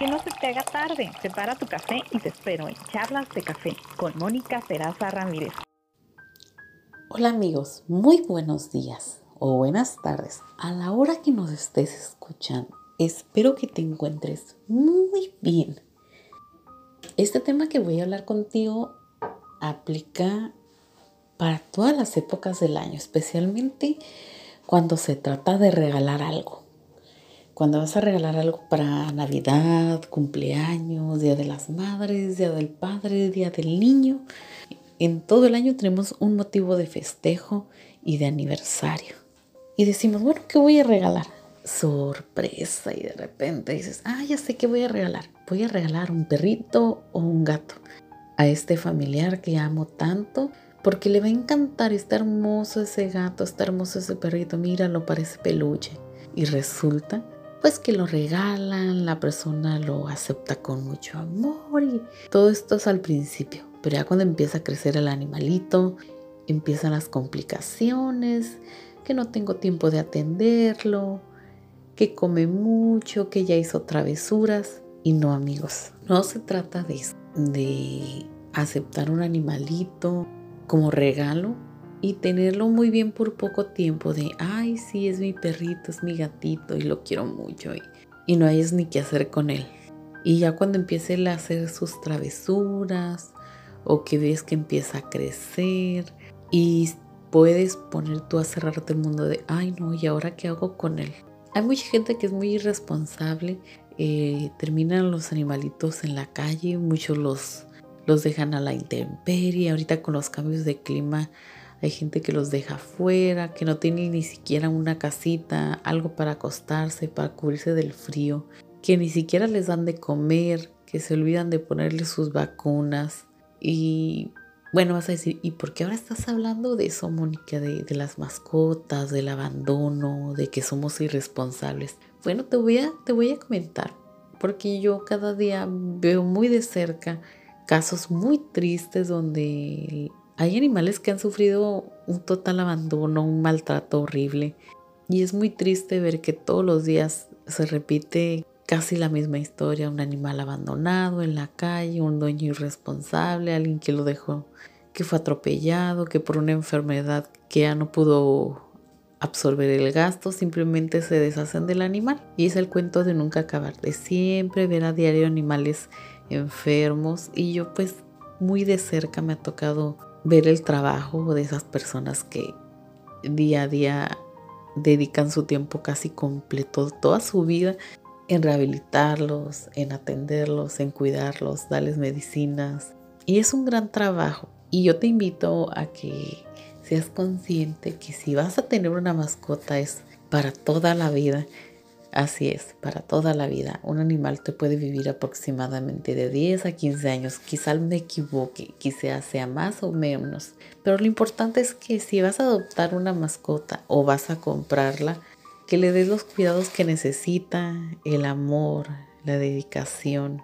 que no se te haga tarde. Prepara tu café y te espero en Charlas de Café con Mónica Peraza Ramírez. Hola amigos, muy buenos días o buenas tardes a la hora que nos estés escuchando. Espero que te encuentres muy bien. Este tema que voy a hablar contigo aplica para todas las épocas del año, especialmente cuando se trata de regalar algo. Cuando vas a regalar algo para Navidad, cumpleaños, Día de las Madres, Día del Padre, Día del Niño. En todo el año tenemos un motivo de festejo y de aniversario. Y decimos, bueno, ¿qué voy a regalar? Sorpresa. Y de repente dices, ah, ya sé qué voy a regalar. Voy a regalar un perrito o un gato a este familiar que amo tanto porque le va a encantar, está hermoso ese gato, está hermoso ese perrito, míralo, parece peluche. Y resulta pues que lo regalan, la persona lo acepta con mucho amor y todo esto es al principio, pero ya cuando empieza a crecer el animalito, empiezan las complicaciones, que no tengo tiempo de atenderlo, que come mucho, que ya hizo travesuras y no amigos, no se trata de eso, de aceptar un animalito como regalo y tenerlo muy bien por poco tiempo de, ay, sí, es mi perrito, es mi gatito y lo quiero mucho y, y no hayas ni qué hacer con él. Y ya cuando empiece a hacer sus travesuras o que ves que empieza a crecer y puedes poner tú a cerrarte el mundo de, ay no, ¿y ahora qué hago con él? Hay mucha gente que es muy irresponsable, eh, terminan los animalitos en la calle, muchos los, los dejan a la intemperie, ahorita con los cambios de clima hay gente que los deja afuera, que no tiene ni siquiera una casita, algo para acostarse, para cubrirse del frío, que ni siquiera les dan de comer, que se olvidan de ponerles sus vacunas. Y bueno, vas a decir, ¿y por qué ahora estás hablando de eso, Mónica? De, de las mascotas, del abandono, de que somos irresponsables. Bueno, te voy a, te voy a comentar, porque yo cada día veo muy de cerca casos muy tristes donde hay animales que han sufrido un total abandono, un maltrato horrible. Y es muy triste ver que todos los días se repite casi la misma historia. Un animal abandonado en la calle, un dueño irresponsable, alguien que lo dejó, que fue atropellado, que por una enfermedad que ya no pudo absorber el gasto, simplemente se deshacen del animal. Y es el cuento de nunca acabar, de siempre ver a diario animales enfermos. Y yo pues muy de cerca me ha tocado ver el trabajo de esas personas que día a día dedican su tiempo casi completo, toda su vida en rehabilitarlos, en atenderlos, en cuidarlos, darles medicinas. Y es un gran trabajo. Y yo te invito a que seas consciente que si vas a tener una mascota es para toda la vida Así es, para toda la vida. Un animal te puede vivir aproximadamente de 10 a 15 años. Quizá me equivoque, quizá sea más o menos. Pero lo importante es que si vas a adoptar una mascota o vas a comprarla, que le des los cuidados que necesita, el amor, la dedicación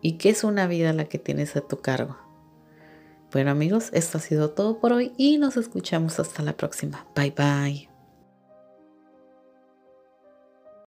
y que es una vida la que tienes a tu cargo. Bueno amigos, esto ha sido todo por hoy y nos escuchamos hasta la próxima. Bye bye.